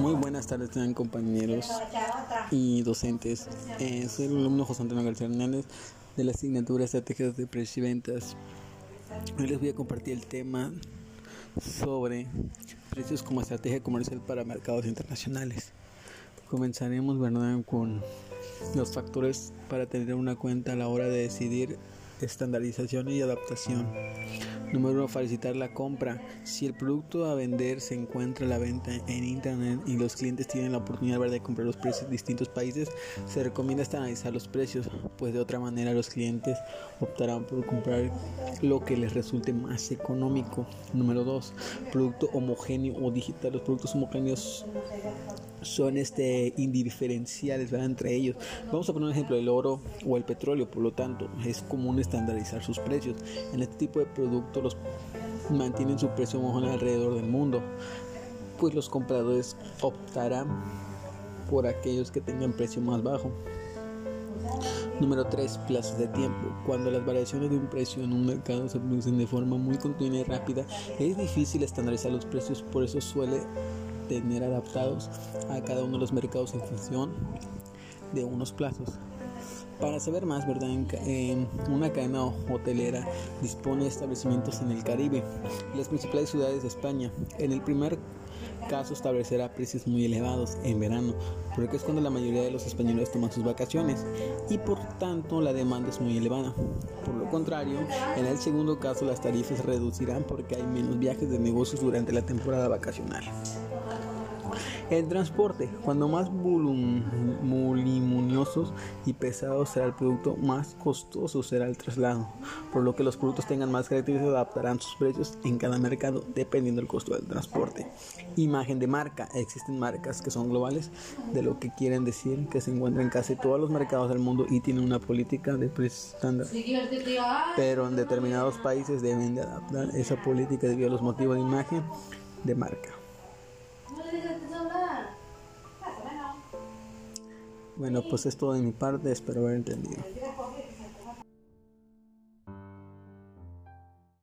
Muy buenas tardes, tengan compañeros y docentes. Eh, soy el alumno José Antonio García Hernández de la asignatura Estrategias de Precios y Ventas. Hoy les voy a compartir el tema sobre precios como estrategia comercial para mercados internacionales. Comenzaremos ¿verdad? con los factores para tener una cuenta a la hora de decidir estandarización y adaptación. Número 1. Facilitar la compra. Si el producto a vender se encuentra la venta en Internet y los clientes tienen la oportunidad de comprar los precios de distintos países, se recomienda estandarizar los precios, pues de otra manera los clientes optarán por comprar lo que les resulte más económico. Número 2. Producto homogéneo o digital. Los productos homogéneos son este indiferenciales entre ellos. Vamos a poner un ejemplo, el oro o el petróleo, por lo tanto, es común estandarizar sus precios. En este tipo de productos los mantienen su precio homogéneo alrededor del mundo, pues los compradores optarán por aquellos que tengan precio más bajo. Número 3. Plazos de tiempo. Cuando las variaciones de un precio en un mercado se producen de forma muy continua y rápida, es difícil estandarizar los precios, por eso suele tener adaptados a cada uno de los mercados en función de unos plazos. Para saber más, ¿verdad? En, una cadena hotelera dispone de establecimientos en el Caribe las principales ciudades de España. En el primer caso establecerá precios muy elevados en verano, porque es cuando la mayoría de los españoles toman sus vacaciones y por tanto la demanda es muy elevada. Por lo contrario, en el segundo caso las tarifas reducirán porque hay menos viajes de negocios durante la temporada vacacional. El transporte, cuando más voluminiosos y pesados será el producto, más costoso será el traslado, por lo que los productos tengan más características adaptarán sus precios en cada mercado dependiendo del costo del transporte. Imagen de marca, existen marcas que son globales, de lo que quieren decir que se encuentran en casi todos los mercados del mundo y tienen una política de precios estándar, pero en determinados países deben de adaptar esa política debido a los motivos de imagen de marca. Bueno, pues es todo de mi parte, espero haber entendido.